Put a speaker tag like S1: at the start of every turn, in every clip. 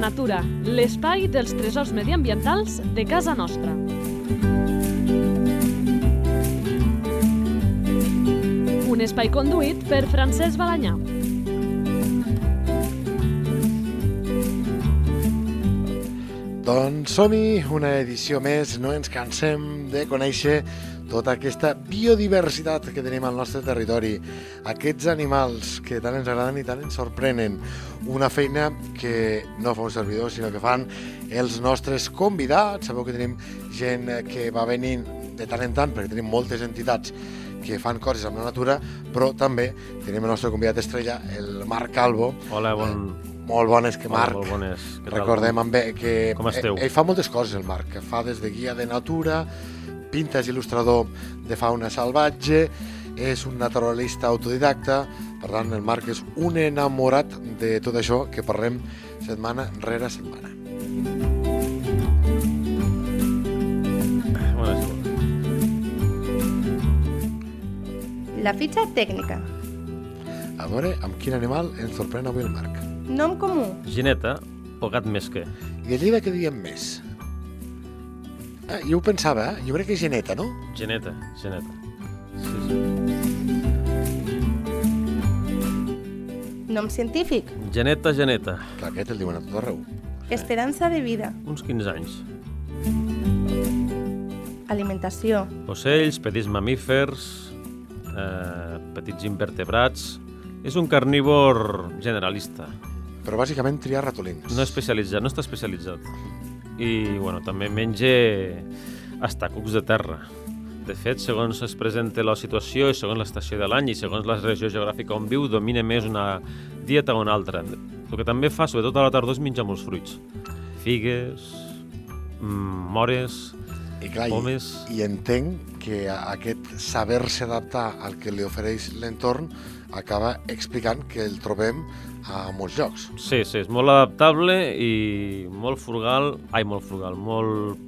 S1: natura, l'espai dels tresors mediambientals de casa nostra. Un espai conduït per Francesc Balanyà.
S2: Doncs som-hi, una edició més, no ens cansem de conèixer tota aquesta biodiversitat que tenim al nostre territori, aquests animals que tant ens agraden i tant ens sorprenen, una feina que no fa un servidor, sinó que fan els nostres convidats, sabeu que tenim gent que va venint de tant en tant, perquè tenim moltes entitats que fan coses amb la natura, però també tenim el nostre convidat estrella, el Marc Calvo.
S3: Hola, bon...
S2: Eh, molt bones, que
S3: Hola,
S2: Marc.
S3: molt bones. Què tal?
S2: Recordem amb que
S3: Com esteu?
S2: Ell, ell fa moltes coses, el Marc, fa des de guia de natura, pinta, és il·lustrador de fauna salvatge, és un naturalista autodidacta, per tant, el Marc és un enamorat de tot això que parlem setmana rere setmana.
S4: La fitxa tècnica.
S2: A veure amb quin animal ens sorprèn avui el Marc.
S4: Nom comú.
S3: Gineta o gat mesquer?
S2: I de Lleida què diem més? Ah, jo ho pensava, eh? jo crec que és geneta, no?
S3: Geneta, geneta. Sí, sí.
S4: Nom científic.
S3: Geneta, geneta.
S2: Clar, aquest el diuen a tot arreu.
S4: Esperança de vida.
S3: Uns 15 anys.
S4: Alimentació.
S3: Ocells, petits mamífers, eh, petits invertebrats... És un carnívor generalista.
S2: Però bàsicament triar ratolins.
S3: No especialitzat, no està especialitzat. I, bueno, també menja hasta cucs de terra. De fet, segons es presenta la situació i segons l'estació de l'any i segons la regió geogràfica on viu, domina més una dieta o una altra. El que també fa, sobretot a la tardor, és menjar molts fruits. Figues, mm, mores,
S2: I clar,
S3: Pomes.
S2: i, i entenc que aquest saber-se adaptar al que li ofereix l'entorn acaba explicant que el trobem a molts llocs.
S3: Sí, sí, és molt adaptable i molt frugal, ai, molt frugal, molt...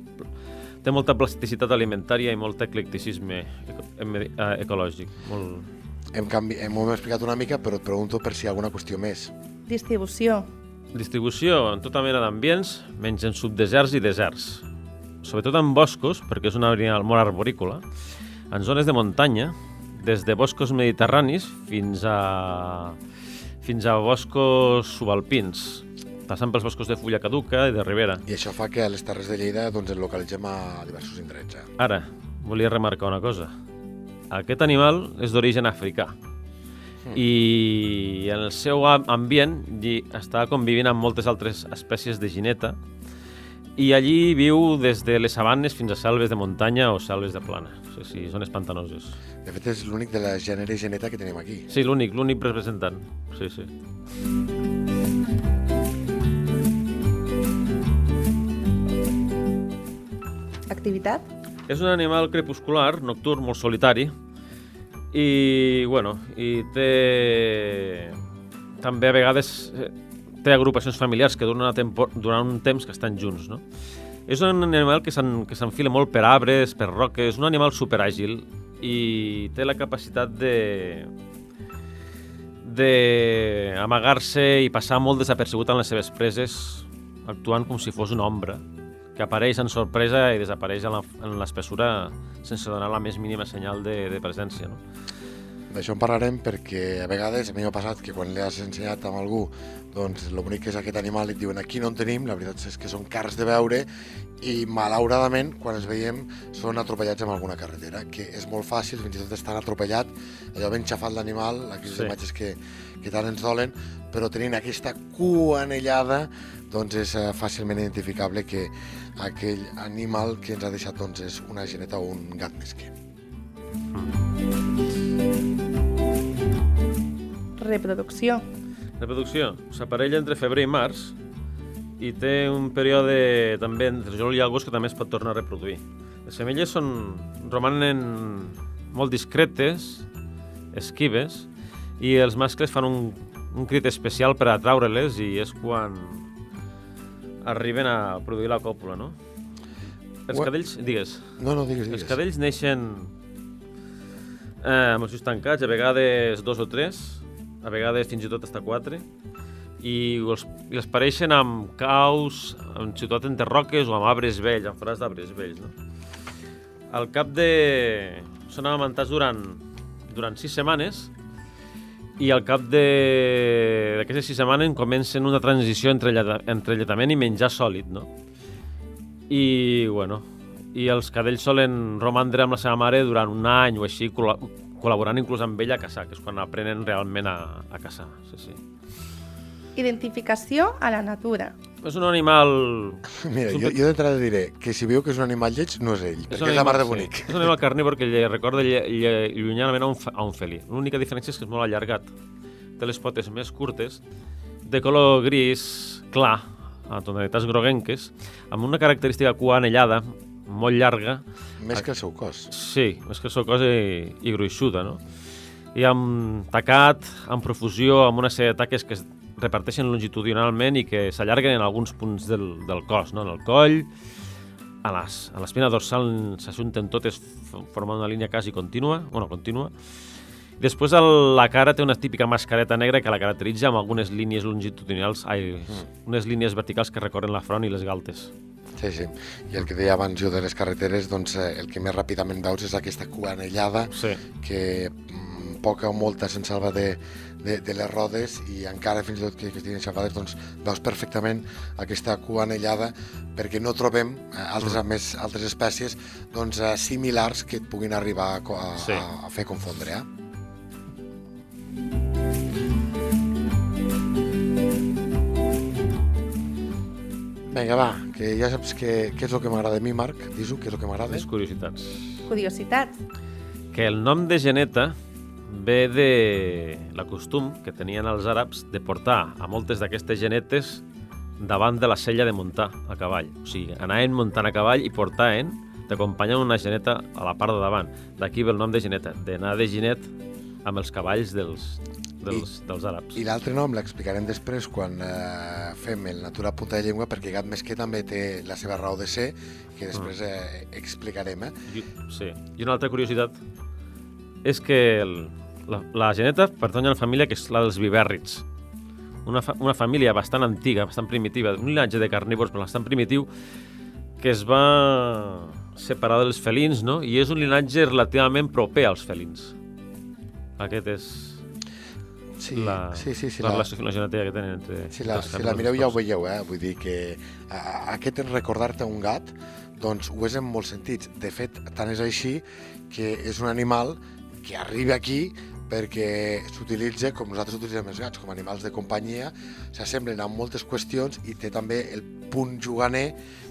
S3: té molta plasticitat alimentària i molt eclecticisme eh, ecològic. Molt...
S2: Hem, canvi... hem, ho hem explicat una mica, però et pregunto per si hi ha alguna qüestió més.
S4: Distribució.
S3: Distribució en tota mena d'ambients, menys en subdeserts i deserts. Sobretot en boscos, perquè és una animal molt arborícola, en zones de muntanya, des de boscos mediterranis fins a, fins a boscos subalpins, passant pels boscos de fulla caduca i de ribera.
S2: I això fa que a les Terres de Lleida doncs, el localitzem a diversos indrets. Eh?
S3: Ara, volia remarcar una cosa. Aquest animal és d'origen africà i en el seu am- ambient hi està convivint amb moltes altres espècies de gineta i allí viu des de les sabanes fins a selves de muntanya o selves de plana, o sigui, zones pantanoses.
S2: De fet, és l'únic de la gènere geneta que tenim aquí.
S3: Sí, l'únic, l'únic representant. Sí, sí.
S4: Activitat.
S3: És un animal crepuscular, nocturn, molt solitari, i, bueno, i té... També a vegades eh, té agrupacions familiars que duren, una tempo... durant un temps que estan junts, no? És un animal que s'en- que s'enfila molt per arbres, per roques, un animal superàgil i té la capacitat de de amagar-se i passar molt desapercebut en les seves preses, actuant com si fos una ombra que apareix en sorpresa i desapareix en l'espessura sense donar la més mínima senyal de, de presència. No?
S2: D'això en parlarem perquè a vegades a mi m'ha passat que quan l'has ensenyat amb algú doncs el bonic que és aquest animal i et diuen aquí no en tenim, la veritat és que són cars de veure i malauradament quan els veiem són atropellats amb alguna carretera que és molt fàcil, fins i tot estan atropellat allò ben xafat l'animal, aquelles
S3: Sí.
S2: imatges que, que tant ens dolen però tenint aquesta cua anellada doncs és eh, fàcilment identificable que aquell animal que ens ha deixat doncs és una geneta o un gat mesquer.
S4: Reproducció.
S3: Reproducció. S'aparella entre febrer i març i té un període també entre juliol i agost que també es pot tornar a reproduir. Les femelles són, romanen molt discretes, esquives, i els mascles fan un, un crit especial per atraure-les i és quan arriben a produir la còpula, no? Els
S2: Ua-
S3: cadells, digues,
S2: No, no, digues,
S3: els
S2: digues.
S3: cadells neixen eh, amb els ulls tancats, a vegades dos o tres, a vegades fins i tot hasta quatre, i els, i els pareixen amb caus, amb ciutat entre roques o amb arbres vells, amb forats d'arbres vells. No? Al cap de... Són amamantats durant, durant sis setmanes i al cap de- d'aquestes sis setmanes comencen una transició entre, lleta, entre lletament i menjar sòlid, no? I, bueno, i els cadells solen romandre amb la seva mare durant un any o així, col·laborant inclús amb ella a caçar, que és quan aprenen realment a, a caçar. Sí, sí.
S4: Identificació a la natura.
S3: És un animal...
S2: Mira,
S3: És un
S2: jo, jo d'entrada diré que si veu que és un animal lleig, no és ell,
S3: un
S2: perquè és la mar de
S3: animal-
S2: bonic.
S3: Sí, és un animal carnívor que lle recorda lle, lle, llunyanament a un, fe- a un felí. L'única diferència és que és molt allargat. Té les potes més curtes, de color gris clar, a tonalitats groguenques, amb una característica cua anellada, molt llarga,
S2: Més que el seu cos.
S3: Sí, és que sóc cosa i, i gruixuda, no? I amb tacat, amb profusió, amb una sèrie de taques que es reparteixen longitudinalment i que s'allarguen en alguns punts del, del cos, no? En el coll, a les- a l'espina dorsal s'ajunten totes formant una línia quasi contínua, bueno, contínua. Després el, la cara té una típica mascareta negra que la caracteritza amb algunes línies longitudinals, ai, unes línies verticals que recorren la front i les galtes.
S2: Sí, sí. I el que deia abans jo de les carreteres, doncs eh, el que més ràpidament veus és aquesta cua anellada
S3: Sí.
S2: que mm, poca o molta se'n salva de, de, de les rodes i encara fins i tot que, que estiguin xafades doncs veus perfectament aquesta cua anellada perquè no trobem eh, altres, mm. més, altres espècies doncs, eh, similars que et puguin arribar a, a,
S3: Sí.
S2: a, a fer confondre. Eh? Vinga, va, que ja saps què, què és el que m'agrada a mi, Marc. Dis-ho, què és el que m'agrada.
S3: Les curiositats.
S4: Curiositats.
S3: que el nom de geneta ve de la costum que tenien els àrabs de portar a moltes d'aquestes genetes davant de la sella de muntar a cavall. O sigui, anaven muntant a cavall i portaven d'acompanyar una geneta a la part de davant. D'aquí ve el nom de geneta, d'anar de genet amb els cavalls dels, dels, dels àrabs.
S2: I l'altre nom l'explicarem després quan eh, fem el Natura Punta de Llengua, perquè Gat Mesquer també té la seva raó de ser, que després eh, explicarem. Eh?
S3: I, sí. I una altra curiositat és que el, la, la geneta pertany a una família que és la dels vivèrrids. Una, fa, una família bastant antiga, bastant primitiva, un linatge de carnívors bastant primitiu que es va separar dels felins, no? I és un linatge relativament proper als felins. Aquest és
S2: Sí,
S3: la,
S2: sí, sí, sí,
S3: la
S2: la,
S3: relació filogenètica que tenen entre...
S2: si la, si la mireu ja ho veieu, eh? vull dir que a, a, aquest en recordar-te un gat, doncs ho és en molts sentits. De fet, tant és així que és un animal que arriba aquí perquè s'utilitza, com nosaltres utilitzem els gats, com animals de companyia, s'assemblen en moltes qüestions i té també el punt juganer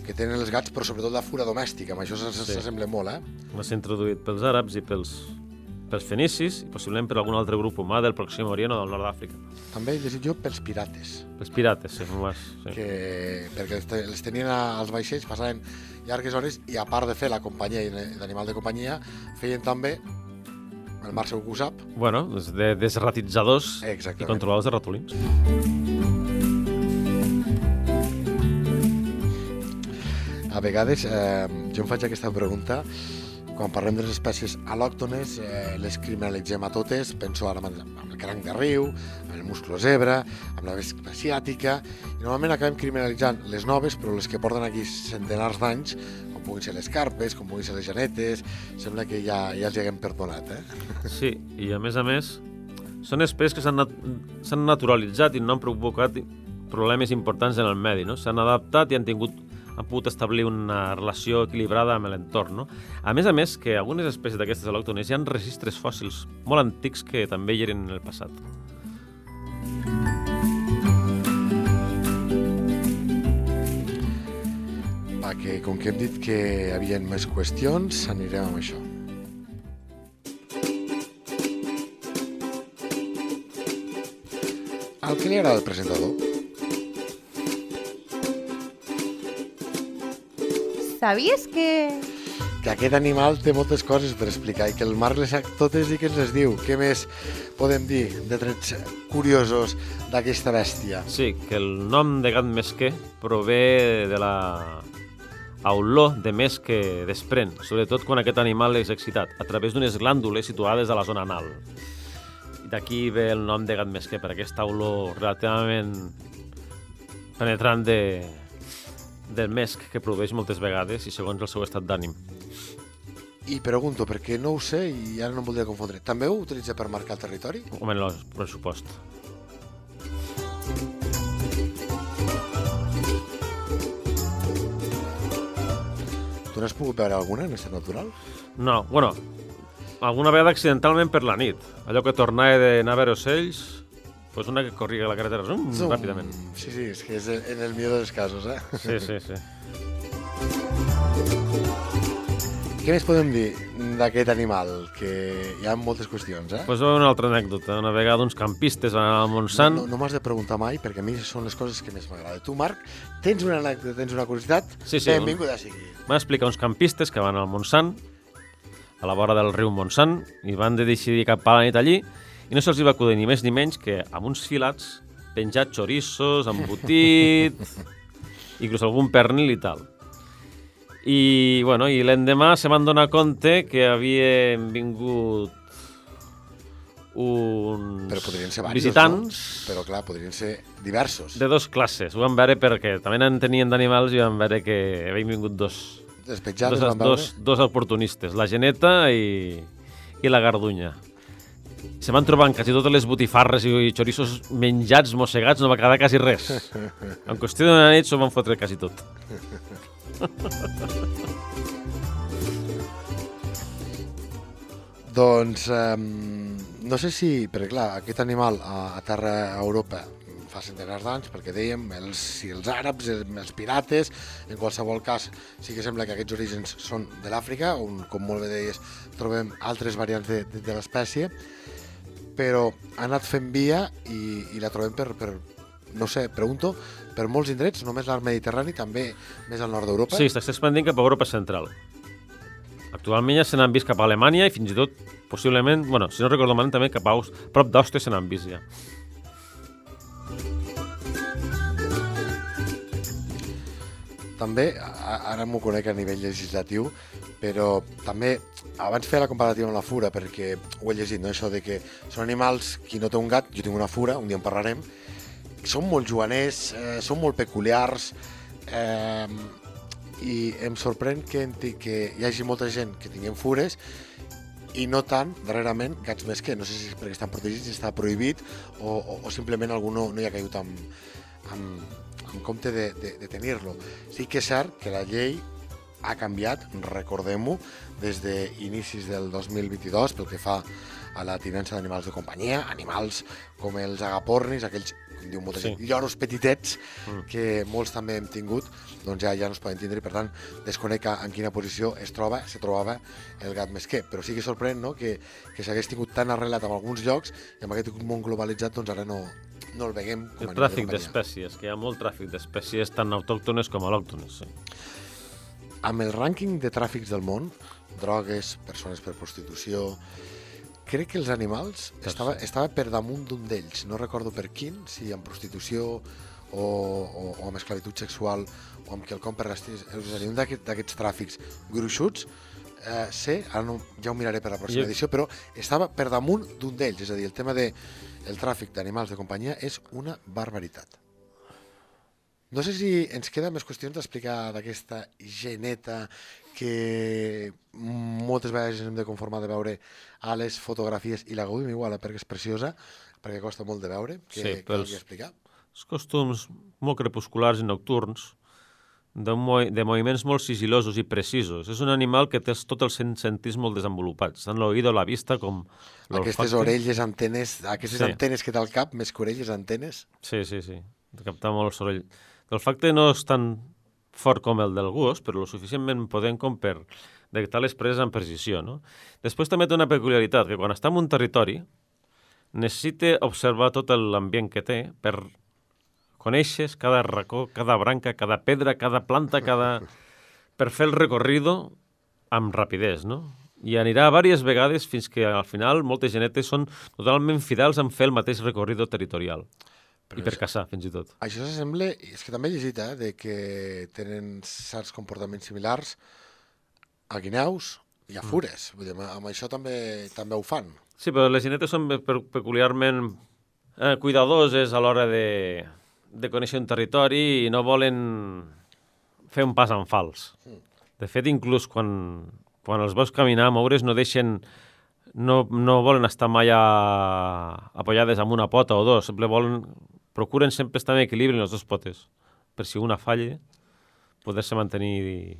S2: que tenen els gats, però sobretot la fura domèstica, amb això s'assembla
S3: Sí.
S2: molt, eh?
S3: Va ser introduït pels àrabs i pels, pels fenicis i possiblement per algun altre grup humà del Pròxim Orient o del nord d'Àfrica.
S2: També he llegit jo pels pirates,
S3: Els pirates, sí, només. Sí.
S2: que, perquè els, te- els tenien als vaixells, passaven llargues hores i a part de fer la companyia i d'animal de companyia, feien també, el Marc segur que ho sap,
S3: Bueno, des de desratitzadors i
S2: Exactament.
S3: controladors de ratolins.
S2: A vegades eh, jo em faig aquesta pregunta quan parlem de les espècies al·lòctones, eh, les criminalitzem a totes, penso ara amb el cranc de riu, amb el musclo zebra, amb la vespa asiàtica, i normalment acabem criminalitzant les noves, però les que porten aquí centenars d'anys, com puguin ser les carpes, com puguin ser les genetes, sembla que ja, ja els hi haguem perdonat, eh?
S3: Sí, i a més a més, són espècies que s'han nat naturalitzat i no han provocat problemes importants en el medi, no? S'han adaptat i han tingut han pogut establir una relació equilibrada amb l'entorn, no? A més a més, que algunes espècies d'aquestes al·lòctones hi ha registres fòssils molt antics que també hi eren en el passat.
S2: Va, que com que hem dit que hi havia més qüestions, anirem amb això. Al que li agrada al presentador?
S4: Sabies que...
S2: Que aquest animal té moltes coses per explicar i que el Marc les sap totes i que ens les diu. Què més podem dir de trets curiosos d'aquesta bèstia?
S3: Sí, que el nom de gat mesquer prové de la olor de més que desprèn, sobretot quan aquest animal és excitat, a través d'unes glàndules situades a la zona anal. D'aquí ve el nom de gat mesquer, per aquesta olor relativament penetrant de, del mesc que produeix moltes vegades i segons el seu estat d'ànim.
S2: I pregunto, perquè no ho sé i ara no em voldria confondre. També ho utilitza per marcar el territori?
S3: Home, el pressupost.
S2: Tu n'has pogut veure alguna en estat natural?
S3: No, bueno, alguna vegada accidentalment per la nit. Allò que tornava d'anar a veure ocells, pues una que corria la carretera zoom,
S2: Zoom.
S3: ràpidament.
S2: Sí, sí, és que és en el millor dels casos, eh?
S3: Sí, sí, sí.
S2: Què més podem dir d'aquest animal? Que hi ha moltes qüestions, eh?
S3: Pues una altra anècdota. Una vegada uns campistes van anar al Montsant.
S2: No, no m'has de preguntar mai, perquè a mi són les coses que més m'agrada. Tu, Marc, tens una anècdota, tens una curiositat?
S3: Sí, sí,
S2: Benvinguda sigui.
S3: Van explicar uns campistes que van al Montsant, a la vora del riu Montsant, i van de decidir cap a la nit allí, i no se'ls va acudir ni més ni menys que amb uns filats penjats xorissos, embotit, inclús algun pernil i tal. I, bueno, i l'endemà se van donar compte que havien vingut uns
S2: Però podrien ser diversos,
S3: visitants
S2: no? Però, clar, podrien ser diversos.
S3: de dos classes. Ho van veure perquè també en tenien d'animals i van veure que havien vingut dos,
S2: Despetjades,
S3: dos, dos, dos oportunistes, la geneta i, i la gardunya. Se van trobar en quasi totes les botifarres i xorissos menjats, mossegats, no va quedar quasi res. En qüestió d'una nit s'ho van fotre quasi tot.
S2: Doncs, um, no sé si, perquè clar, aquest animal a, a terra a Europa fa centenars d'anys, perquè dèiem, els, si els àrabs, els, els pirates, en qualsevol cas, sí que sembla que aquests orígens són de l'Àfrica, on, com molt bé deies, trobem altres variants de, de, de l'espècie, però ha anat fent via i, i la trobem per, per, no sé, pregunto, per molts indrets, només l'art mediterrani, també més al nord d'Europa.
S3: Sí, s'està expandint cap a Europa Central. Actualment ja se n'han vist cap a Alemanya i fins i tot, possiblement, bueno, si no recordo malament, també cap a Aus, prop d'Àustria se n'han vist ja.
S2: També, ara m'ho conec a nivell legislatiu, però també abans feia la comparativa amb la fura, perquè ho he llegit, no? això de que són animals, qui no té un gat, jo tinc una fura, un dia en parlarem, són molt joaners, eh, són molt peculiars, eh, i em sorprèn que, que hi hagi molta gent que tinguem fures i no tant, darrerament, gats més que, no sé si és perquè estan protegits, està prohibit, o, o, o simplement algú no, no hi ha caigut amb, amb, amb compte de, de, de. Sí que és cert que la llei ha canviat, recordem-ho, des d'inicis del 2022 pel que fa a la tinença d'animals de companyia, animals com els agapornis, aquells, com diu molta
S3: Sí.
S2: gent, lloros petitets,
S3: Mm.
S2: que molts també hem tingut, doncs ja ja no es poden tindre i per tant desconec en quina posició es troba, se trobava el gat mesquer, però sí que sorprèn no? que, que s'hagués tingut tan arrelat en alguns llocs i amb aquest món globalitzat doncs ara no, no el veiem com
S3: El tràfic d'espècies, que hi ha molt tràfic d'espècies tant autòctones com al·lòctones. Sí.
S2: Amb el rànquing de tràfics del món, drogues, persones per prostitució, crec que els animals estava, estava per damunt d'un d'ells, no recordo per quin, si amb prostitució o, o, o amb esclavitud sexual o amb quelcom per l'estil, és a dir, un d'aquest- d'aquests tràfics gruixuts, eh, sé, ara no, ja ho miraré per la pròxima
S3: Jo-
S2: edició, però estava per damunt d'un d'ells, és a dir, el tema de el tràfic d'animals de companyia és una barbaritat. No sé si ens queda més qüestions d'explicar d'aquesta geneta que moltes vegades hem de conformar de veure a les fotografies i la gaudim igual perquè és preciosa, perquè costa molt de veure, que
S3: Sí, pels-
S2: explicar.
S3: Els costums molt crepusculars i nocturns, de, mo de moviments molt sigilosos i precisos. És un animal que té tots els sen- sentits molt desenvolupats, tant l'oïdo, la vista com
S2: Aquestes orelles, antenes, aquestes
S3: Sí.
S2: antenes que té al cap, més que orelles, antenes.
S3: Sí, sí, sí. De captar molt el. L'olfacte no és tan fort com el del gos, però lo suficientment potent com per detectar les preses amb precisió. No? Després també té una peculiaritat, que quan està en un territori necessita observar tot l'ambient que té per conèixer cada racó, cada branca, cada pedra, cada planta, cada... per fer el recorrido amb rapidesa, no? I anirà diverses vegades fins que al final moltes genetes són totalment fidels en fer el mateix recorrido territorial.
S2: Però
S3: I per
S2: és-
S3: caçar, fins i tot.
S2: Això s'assembla, és que també he llegit, eh, de que tenen certs comportaments similars a guineus i a fures. Vull dir, amb, això també també ho fan.
S3: Sí, però les ginetes són pe- peculiarment eh, cuidadoses a l'hora de, de conèixer un territori i no volen fer un pas en fals. De fet, inclús quan, quan els veus caminar, moure's, no deixen... No, no volen estar mai a, apoyades amb una pota o dos, sempre volen, procuren sempre estar en equilibri en les dues potes, per si una falle, poder-se mantenir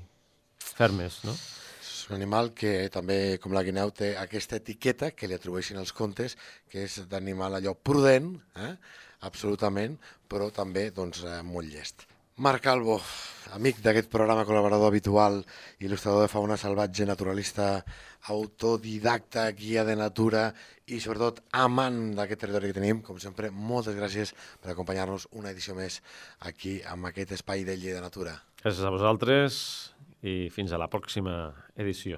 S3: fermes, no?
S2: És un animal que també, com la guineu, té aquesta etiqueta que li atribueixen els contes, que és d'animal allò prudent, eh? absolutament, però també doncs, eh, molt llest. Marc Calvo, amic d'aquest programa, col·laborador habitual, il·lustrador de fauna salvatge, naturalista, autodidacta, guia de natura i sobretot amant d'aquest territori que tenim. Com sempre, moltes gràcies per acompanyar-nos una edició més aquí amb aquest espai de Lleida Natura.
S3: Gràcies a vosaltres i fins a la pròxima edició.